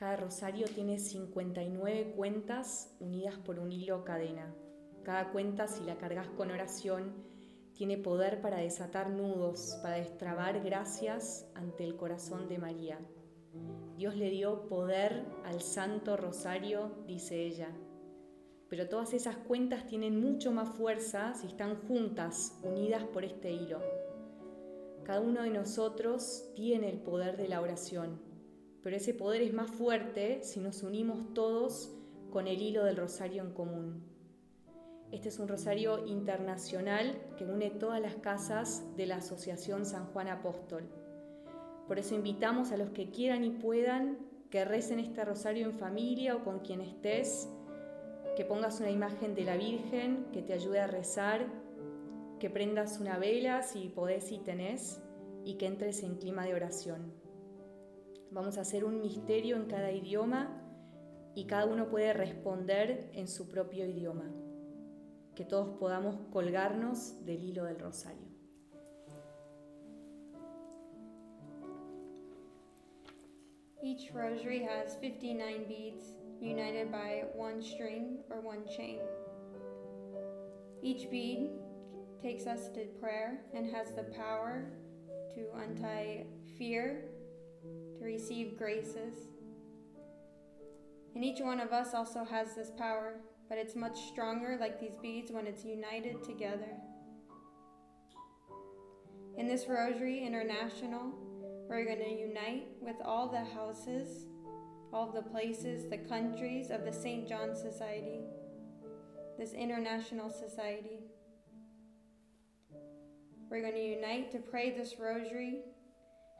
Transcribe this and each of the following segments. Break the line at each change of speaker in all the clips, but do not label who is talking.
Cada rosario tiene 59 cuentas unidas por un hilo cadena. Cada cuenta, si la cargas con oración, tiene poder para desatar nudos, para destrabar gracias ante el corazón de María. Dios le dio poder al Santo Rosario, dice ella. Pero todas esas cuentas tienen mucho más fuerza si están juntas, unidas por este hilo. Cada uno de nosotros tiene el poder de la oración pero ese poder es más fuerte si nos unimos todos con el hilo del rosario en común. Este es un rosario internacional que une todas las casas de la Asociación San Juan Apóstol. Por eso invitamos a los que quieran y puedan que recen este rosario en familia o con quien estés, que pongas una imagen de la Virgen que te ayude a rezar, que prendas una vela si podés y tenés y que entres en clima de oración. Vamos a hacer un misterio en cada idioma y cada uno puede responder en su propio idioma. Que todos podamos colgarnos del hilo del rosario.
Each rosary has 59 beads united by one string or one chain. Each bead takes us to prayer and has the power to untie fear receive graces. And each one of us also has this power, but it's much stronger, like these beads, when it's united together. In this Rosary International, we're going to unite with all the houses, all the places, the countries of the St. John Society, this international society. We're going to unite to pray this rosary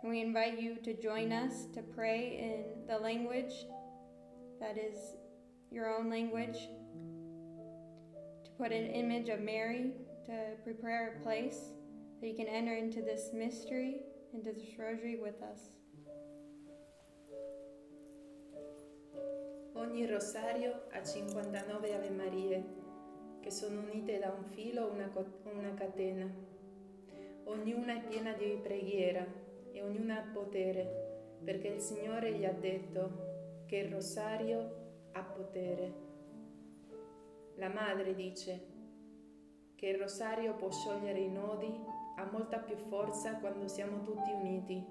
and we invite you to join us to pray in the language that is your own language, to put an image of Mary, to prepare a place that you can enter into this mystery, into this rosary with us.
Ogni rosario ha 59 Ave Marie che sono unite da un filo o una, una catena. Ognuna è piena di preghiera e ognuna ha potere, perché il Signore gli ha detto che il rosario ha potere. La madre dice che il rosario può sciogliere i nodi, ha molta più forza quando siamo tutti uniti.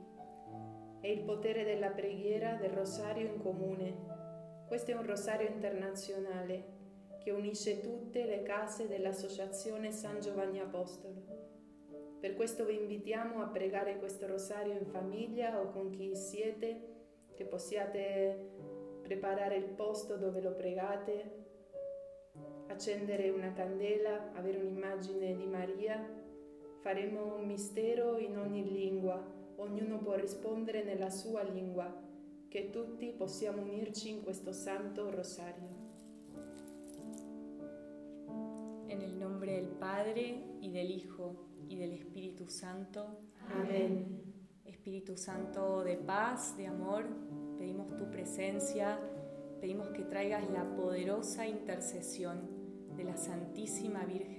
È il potere della preghiera del rosario in comune. Questo è un rosario internazionale che unisce tutte le case dell'Associazione San Giovanni Apostolo. Per questo vi invitiamo a pregare questo rosario in famiglia o con chi siete, che possiate preparare il posto dove lo pregate, accendere una candela, avere un'immagine di Maria. Faremo un mistero in ogni lingua, ognuno può rispondere nella sua lingua, che tutti possiamo unirci in questo santo rosario.
En el nombre del Padre y del Hijo y del Espíritu Santo.
Amén.
Espíritu Santo de paz, de amor, pedimos tu presencia, pedimos que traigas la poderosa intercesión de la Santísima Virgen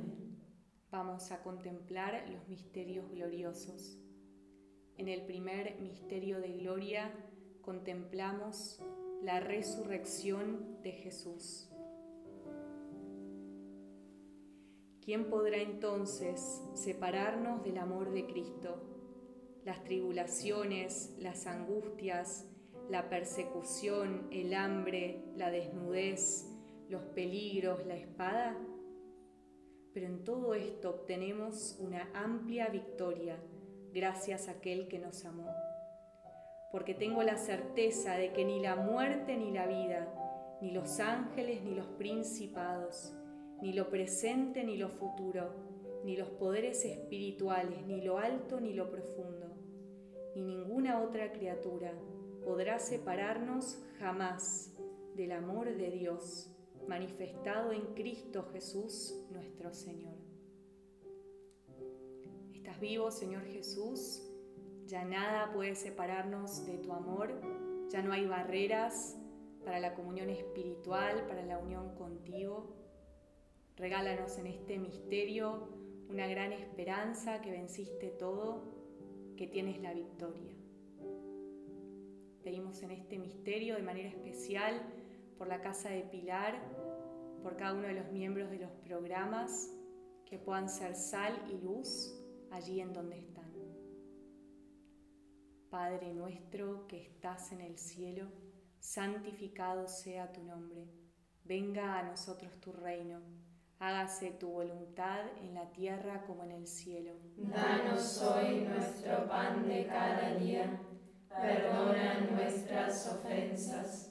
vamos a contemplar los misterios gloriosos. En el primer misterio de gloria contemplamos la resurrección de Jesús. ¿Quién podrá entonces separarnos del amor de Cristo? Las tribulaciones, las angustias, la persecución, el hambre, la desnudez, los peligros, la espada? Pero en todo esto obtenemos una amplia victoria gracias a aquel que nos amó. Porque tengo la certeza de que ni la muerte ni la vida, ni los ángeles ni los principados, ni lo presente ni lo futuro, ni los poderes espirituales, ni lo alto ni lo profundo, ni ninguna otra criatura podrá separarnos jamás del amor de Dios manifestado en Cristo Jesús nuestro Señor. Estás vivo, Señor Jesús, ya nada puede separarnos de tu amor, ya no hay barreras para la comunión espiritual, para la unión contigo. Regálanos en este misterio una gran esperanza que venciste todo, que tienes la victoria. Pedimos en este misterio de manera especial por la Casa de Pilar, por cada uno de los miembros de los programas, que puedan ser sal y luz allí en donde están. Padre nuestro que estás en el cielo, santificado sea tu nombre. Venga a nosotros tu reino. Hágase tu voluntad en la tierra como en el cielo.
Danos hoy nuestro pan de cada día. Perdona nuestras ofensas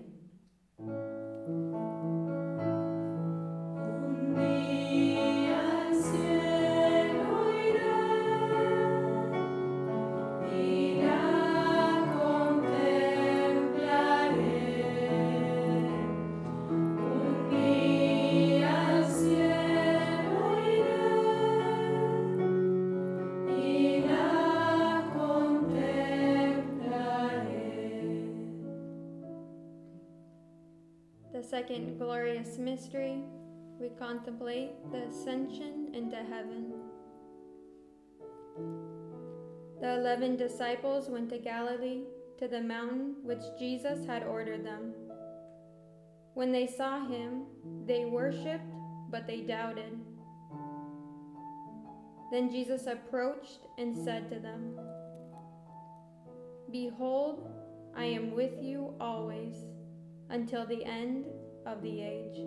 Mystery, we contemplate the ascension into heaven. The eleven disciples went to Galilee, to the mountain which Jesus had ordered them. When they saw him, they worshipped, but they doubted. Then Jesus approached and said to them, Behold, I am with you always until the end of the age.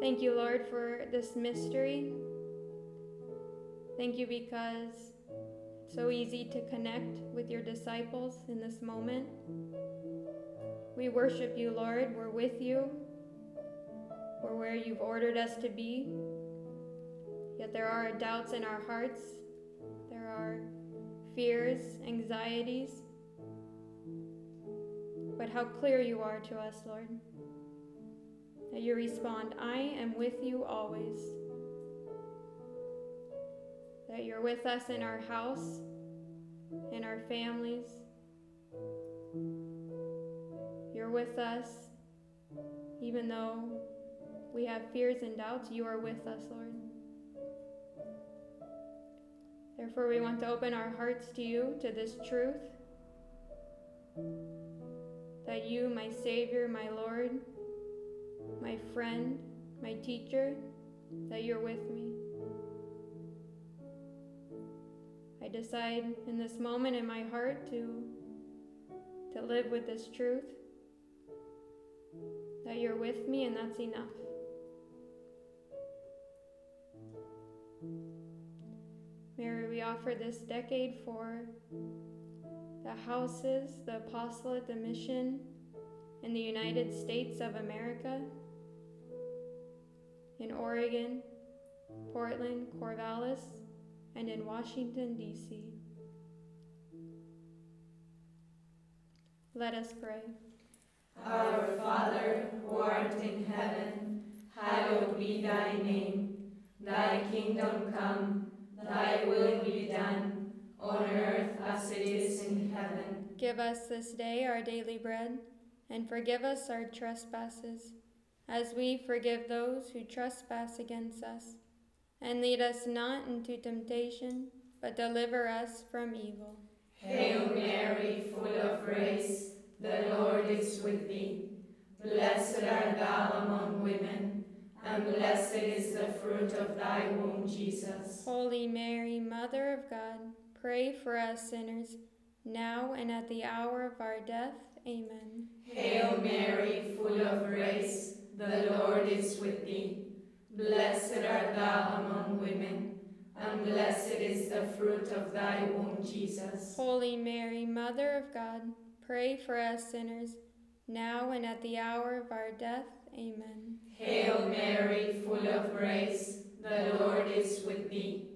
Thank you, Lord, for this mystery. Thank you because it's so easy to connect with your disciples in this moment. We worship you, Lord. We're with you. We're where you've ordered us to be. Yet there are doubts in our hearts. There are fears, anxieties. But how clear you are to us, Lord. That you respond, I am with you always. That you're with us in our house, in our families. You're with us even though we have fears and doubts, you are with us, Lord. Therefore, we want to open our hearts to you, to this truth that you, my Savior, my Lord, my friend, my teacher, that you're with me. I decide in this moment in my heart to, to live with this truth that you're with me, and that's enough. Mary, we offer this decade for the houses, the apostolate, the mission in the United States of America, in Oregon, Portland, Corvallis, and in Washington, D.C. Let us pray.
Our Father, who art in heaven, hallowed be thy name. Thy kingdom come, thy will be done, on earth as it is in heaven.
Give us this day our daily bread, and forgive us our trespasses, as we forgive those who trespass against us. And lead us not into temptation, but deliver us from evil.
Hail Mary, full of grace, the Lord is with thee. Blessed art thou among women, and blessed is the fruit of thy womb, Jesus.
Holy Mary, Mother of God, pray for us sinners, now and at the hour of our death. Amen.
Hail Mary, full of grace, the Lord is with thee. Blessed art thou among women, and blessed is the fruit of thy womb, Jesus.
Holy Mary, Mother of God, Pray for us sinners, now and at the hour of our death. Amen.
Hail Mary, full of grace, the Lord is with thee.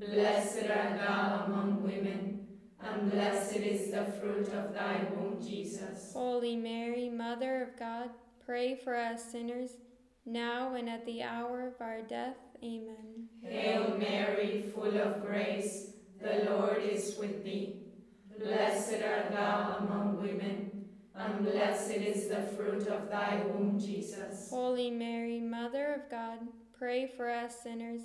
Blessed art thou among women, and blessed is the fruit of thy womb, Jesus.
Holy Mary, Mother of God, pray for us sinners, now and at the hour of our death. Amen.
Hail Mary, full of grace, the Lord is with thee. Blessed art thou among women, and blessed is the fruit of thy womb, Jesus.
Holy Mary, Mother of God, pray for us sinners,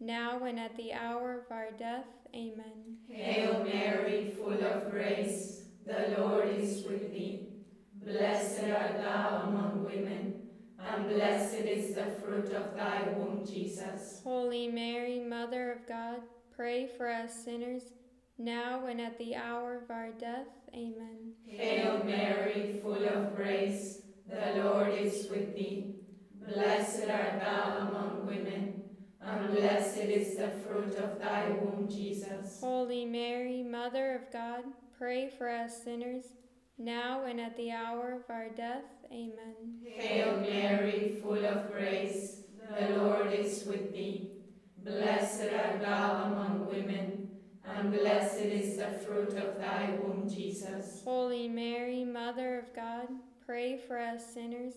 now and at the hour of our death. Amen.
Hail Mary, full of grace, the Lord is with thee. Blessed art thou among women, and blessed is the fruit of thy womb, Jesus.
Holy Mary, Mother of God, pray for us sinners, now and at the hour of our death. Amen.
Hail Mary, full of grace, the Lord is with thee. Blessed art thou among women, and blessed is the fruit of thy womb, Jesus.
Holy Mary, Mother of God, pray for us sinners, now and at the hour of our death. Amen.
Hail Mary, full of grace, the Lord is with thee. Blessed art thou among women and blessed is the fruit of thy womb, Jesus.
Holy Mary, Mother of God, pray for us sinners,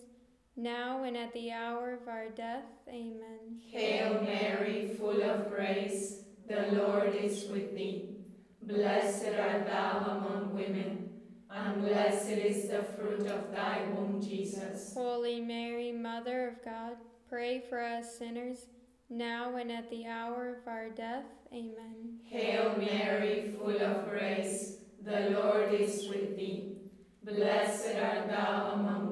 now and at the hour of our death. Amen.
Hail Mary, full of grace, the Lord is with thee. Blessed art thou among women, and blessed is the fruit of thy womb, Jesus.
Holy Mary, Mother of God, pray for us sinners, now and at the hour of our death. Amen.
Hail Mary, full of grace, the Lord is with thee. Blessed art thou among women,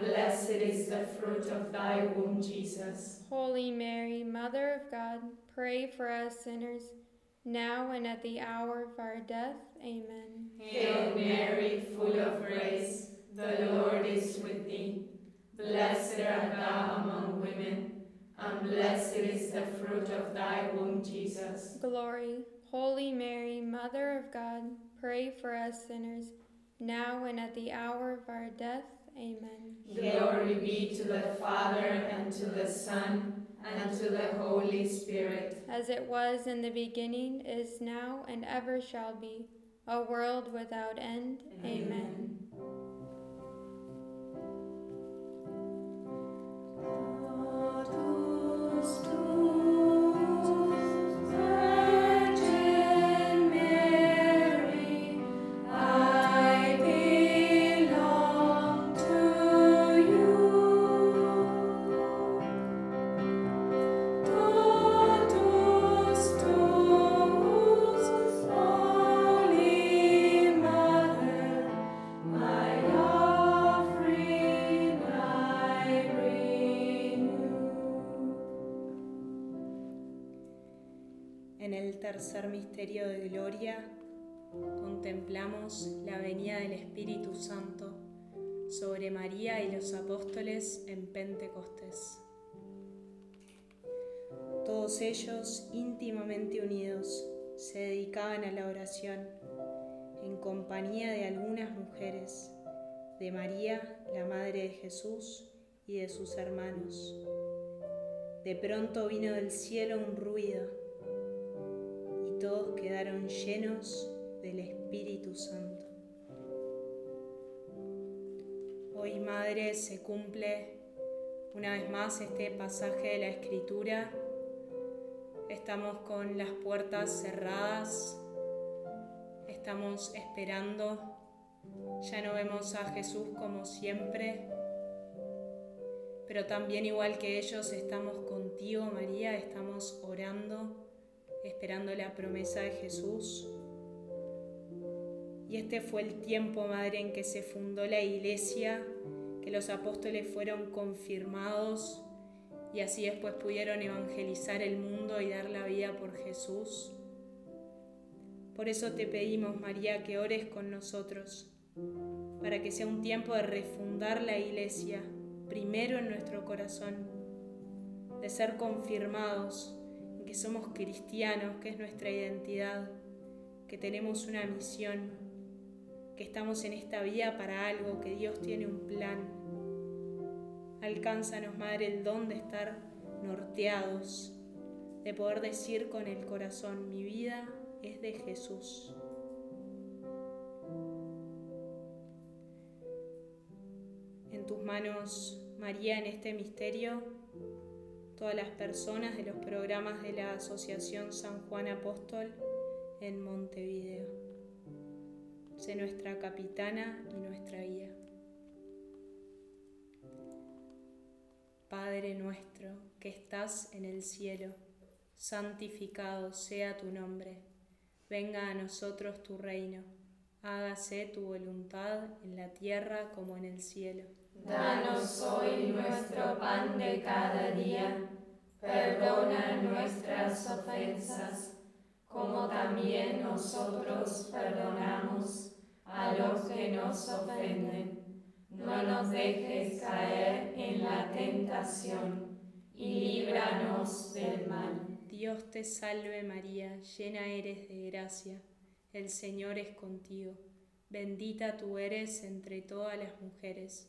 and blessed is the fruit of thy womb, Jesus.
Holy Mary, Mother of God, pray for us sinners, now and at the hour of our death. Amen.
Hail Mary, full of grace, the Lord is with thee. Blessed art thou among women and blessed is the fruit of thy womb, Jesus.
Glory, Holy Mary, Mother of God, pray for us sinners, now and at the hour of our death. Amen.
Glory be to the Father, and to the Son, and to the Holy Spirit.
As it was in the beginning, is now, and ever shall be, a world without end. Amen. Amen.
En el tercer misterio de gloria contemplamos la venida del Espíritu Santo sobre María y los apóstoles en Pentecostés. Todos ellos, íntimamente unidos, se dedicaban a la oración en compañía de algunas mujeres, de María, la Madre de Jesús, y de sus hermanos. De pronto vino del cielo un ruido todos quedaron llenos del Espíritu Santo. Hoy, Madre, se cumple una vez más este pasaje de la Escritura. Estamos con las puertas cerradas, estamos esperando, ya no vemos a Jesús como siempre pero también igual que ellos estamos contigo, María, estamos orando, esperando la promesa de Jesús. Y este fue el tiempo, Madre, en que se fundó la iglesia, que los apóstoles fueron confirmados y así después pudieron evangelizar el mundo y dar la vida por Jesús. Por eso te pedimos, María, que ores con nosotros, para que sea un tiempo de refundar la iglesia primero en nuestro corazón, de ser confirmados que somos cristianos, que es nuestra identidad, que tenemos una misión, que estamos en esta vida para algo, que Dios tiene un plan. Alcánzanos, Madre, el don de estar norteados, de poder decir con el corazón, mi vida es de Jesús. En tus manos María en este misterio, todas las personas de los programas de la Asociación San Juan Apóstol en Montevideo. Sé nuestra capitana y nuestra guía. Padre nuestro que estás en el cielo, santificado sea tu nombre. Venga a nosotros tu reino. Hágase tu voluntad en la tierra como en el cielo.
Danos hoy nuestro pan de cada día. Perdona nuestras ofensas, como también nosotros perdonamos a los que nos ofenden. No nos dejes caer en la tentación y líbranos del mal.
Dios te salve María, llena eres de gracia, el Señor es contigo. Bendita tú eres entre todas las mujeres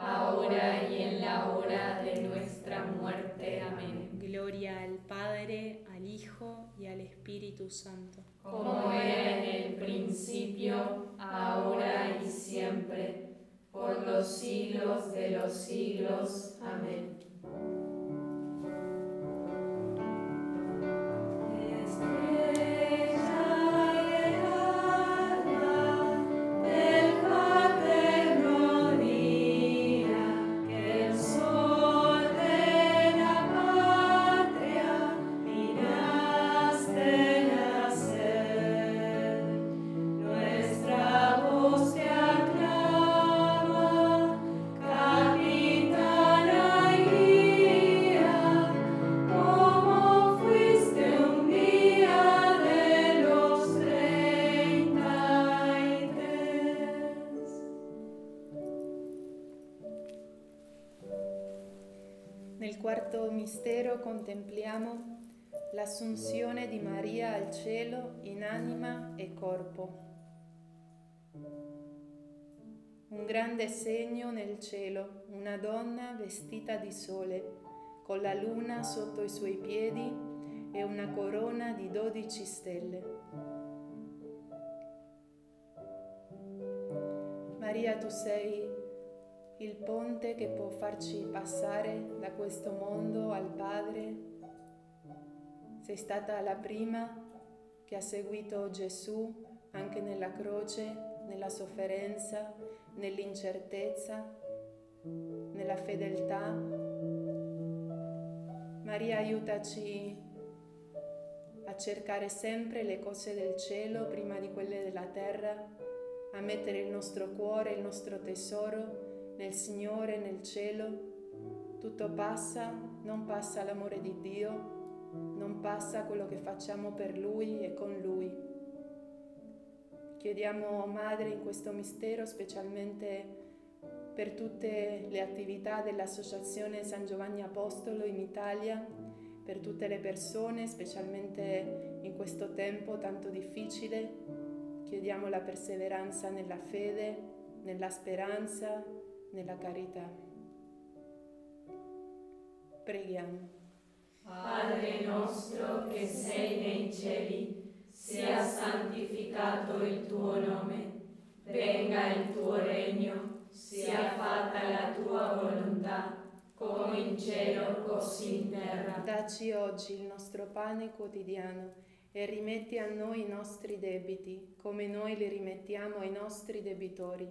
ahora y en la hora de nuestra muerte. Amén.
Gloria al Padre, al Hijo y al Espíritu Santo.
Como era en el principio, ahora y siempre, por los siglos de los siglos. Amén.
Contempliamo l'assunzione di Maria al cielo in anima e corpo. Un grande segno nel cielo, una donna vestita di sole, con la luna sotto i suoi piedi e una corona di dodici stelle. Maria, tu sei il ponte che può farci passare da questo mondo al Padre. Sei stata la prima che ha seguito Gesù anche nella croce, nella sofferenza, nell'incertezza, nella fedeltà. Maria aiutaci a cercare sempre le cose del cielo prima di quelle della terra, a mettere il nostro cuore, il nostro tesoro nel Signore, nel cielo, tutto passa, non passa l'amore di Dio, non passa quello che facciamo per Lui e con Lui. Chiediamo, Madre, in questo mistero, specialmente per tutte le attività dell'Associazione San Giovanni Apostolo in Italia, per tutte le persone, specialmente in questo tempo tanto difficile, chiediamo la perseveranza nella fede, nella speranza, nella carità. Preghiamo.
Padre nostro che sei nei cieli, sia santificato il tuo nome, venga il tuo regno, sia fatta la tua volontà, come in cielo così in terra.
Dacci oggi il nostro pane quotidiano e rimetti a noi i nostri debiti, come noi li rimettiamo ai nostri debitori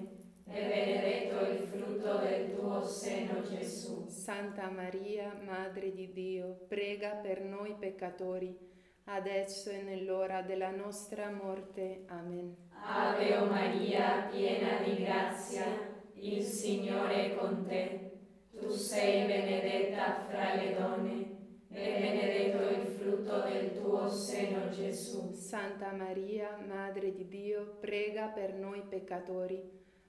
e benedetto il frutto del tuo seno, Gesù.
Santa Maria, Madre di Dio, prega per noi peccatori, adesso e nell'ora della nostra morte. Amen.
Ave Maria, piena di grazia, il Signore è con te. Tu sei benedetta fra le donne e benedetto il frutto del tuo seno, Gesù.
Santa Maria, Madre di Dio, prega per noi peccatori,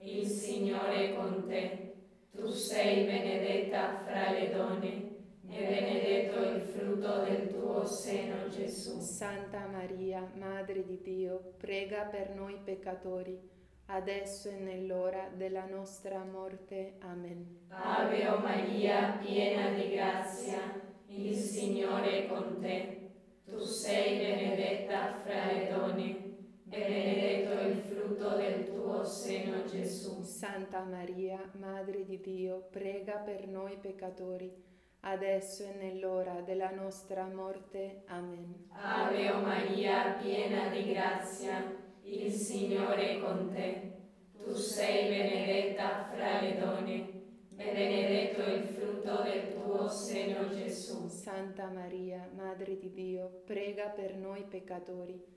il Signore è con te. Tu sei benedetta fra le donne e benedetto il frutto del tuo seno, Gesù.
Santa Maria, Madre di Dio, prega per noi peccatori, adesso e nell'ora della nostra morte. Amen.
Ave Maria, piena di grazia, il Signore è con te. Tu sei benedetta fra le donne benedetto il frutto del tuo seno, Gesù.
Santa Maria, Madre di Dio, prega per noi peccatori, adesso e nell'ora della nostra morte. Amen.
Ave Maria, piena di grazia, il Signore è con te. Tu sei benedetta fra le donne e benedetto il frutto del tuo seno, Gesù.
Santa Maria, Madre di Dio, prega per noi peccatori,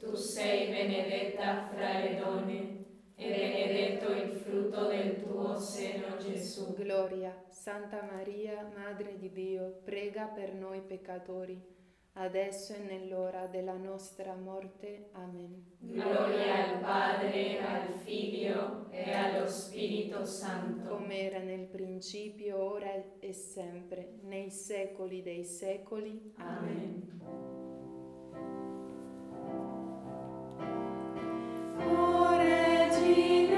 Tu sei benedetta fra le donne e benedetto il frutto del tuo seno, Gesù.
Gloria, Santa Maria, Madre di Dio, prega per noi peccatori, adesso e nell'ora della nostra morte. Amen.
Gloria al Padre, al Figlio e allo Spirito Santo.
come era nel principio, ora e sempre, nei secoli dei secoli. Amen.
O
You.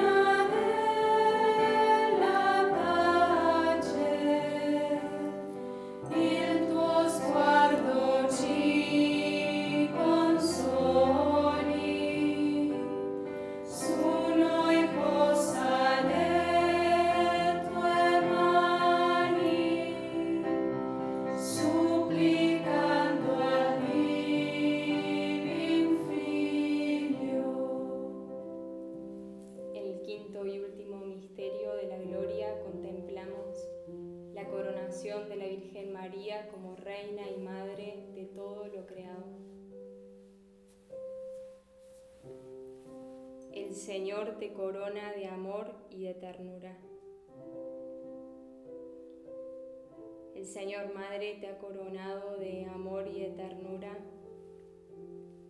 El Señor te corona de amor y de ternura. El Señor Madre te ha coronado de amor y de ternura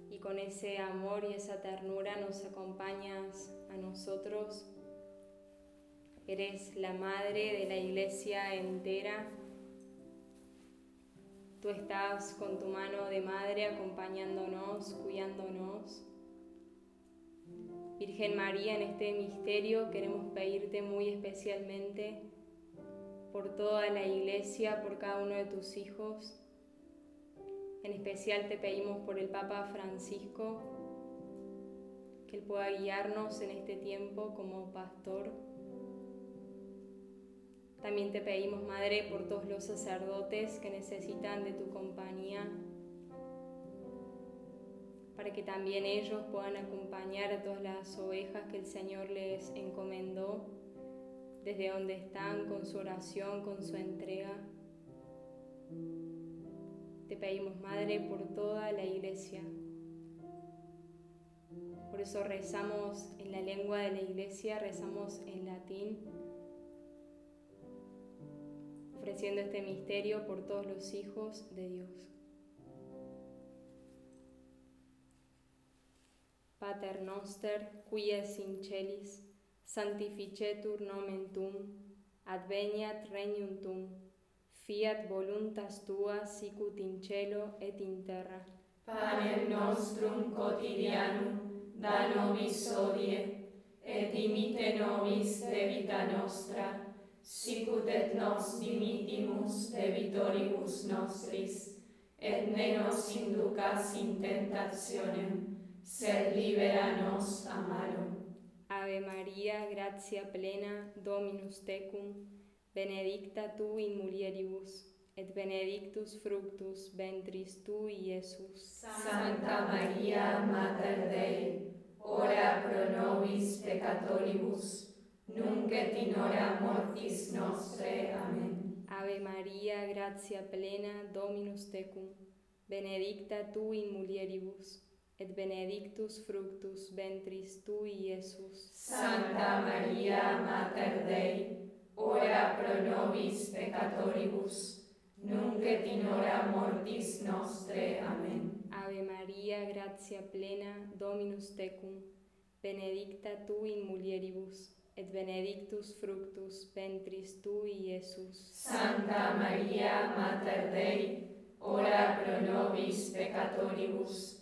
y con ese amor y esa ternura nos acompañas a nosotros. Eres la madre de la iglesia entera. Tú estás con tu mano de madre acompañándonos, cuidándonos. Virgen María, en este misterio queremos pedirte muy especialmente por toda la iglesia, por cada uno de tus hijos. En especial te pedimos por el Papa Francisco, que Él pueda guiarnos en este tiempo como pastor. También te pedimos, Madre, por todos los sacerdotes que necesitan de tu compañía, para que también ellos puedan acompañar a todas las ovejas que el Señor les encomendó, desde donde están, con su oración, con su entrega. Te pedimos, Madre, por toda la iglesia. Por eso rezamos en la lengua de la iglesia, rezamos en latín ofreciendo este misterio por todos los hijos de Dios. Pater noster, qui es in celis, sanctificetur nomen tuum, adveniat regnum tuum, fiat voluntas tua sicut in cielo et in terra.
Panem nostrum quotidianum da nobis hodie, et dimite nobis debita nostra, sicut et nos dimitimus debitoribus nostris, et ne nos inducas in tentationem, sed libera nos a malo.
Ave Maria, gratia plena, Dominus tecum, benedicta tu in mulieribus, et benedictus fructus ventris tui, Iesus.
Santa Maria, Mater Dei, ora pro nobis peccatoribus, nunc et in hora mortis nostre. Amen.
Ave Maria, gratia plena, Dominus tecum, benedicta tu in mulieribus, et benedictus fructus ventris tui, Iesus.
Santa Maria, Mater Dei, ora pro nobis peccatoribus, nunc et in hora mortis nostre. Amen.
Ave Maria, gratia plena, Dominus tecum, benedicta tu in mulieribus, et benedictus fructus ventris tui, Iesus.
Santa Maria, Mater Dei, ora pro nobis peccatoribus,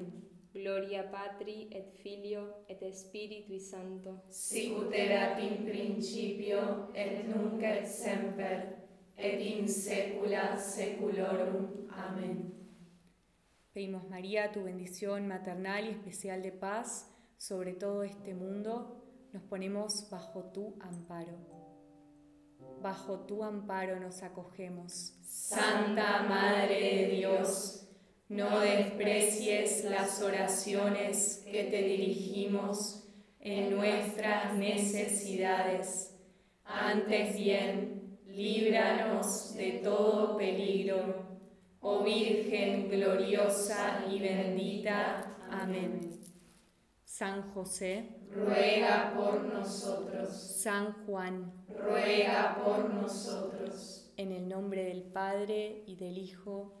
Gloria Patri et Filio et Spiritui Sancto.
Sicut erat in principio et nunc et semper et in saecula saeculorum. Amen.
Pedimos María tu bendición maternal y especial de paz sobre todo este mundo. Nos ponemos bajo tu amparo. Bajo tu amparo nos acogemos.
Santa Madre de Dios, no desprecies las oraciones que te dirigimos en nuestras necesidades. Antes bien, líbranos de todo peligro. Oh Virgen gloriosa y bendita. Amén.
San José,
ruega por nosotros.
San Juan,
ruega por nosotros.
En el nombre del Padre y del Hijo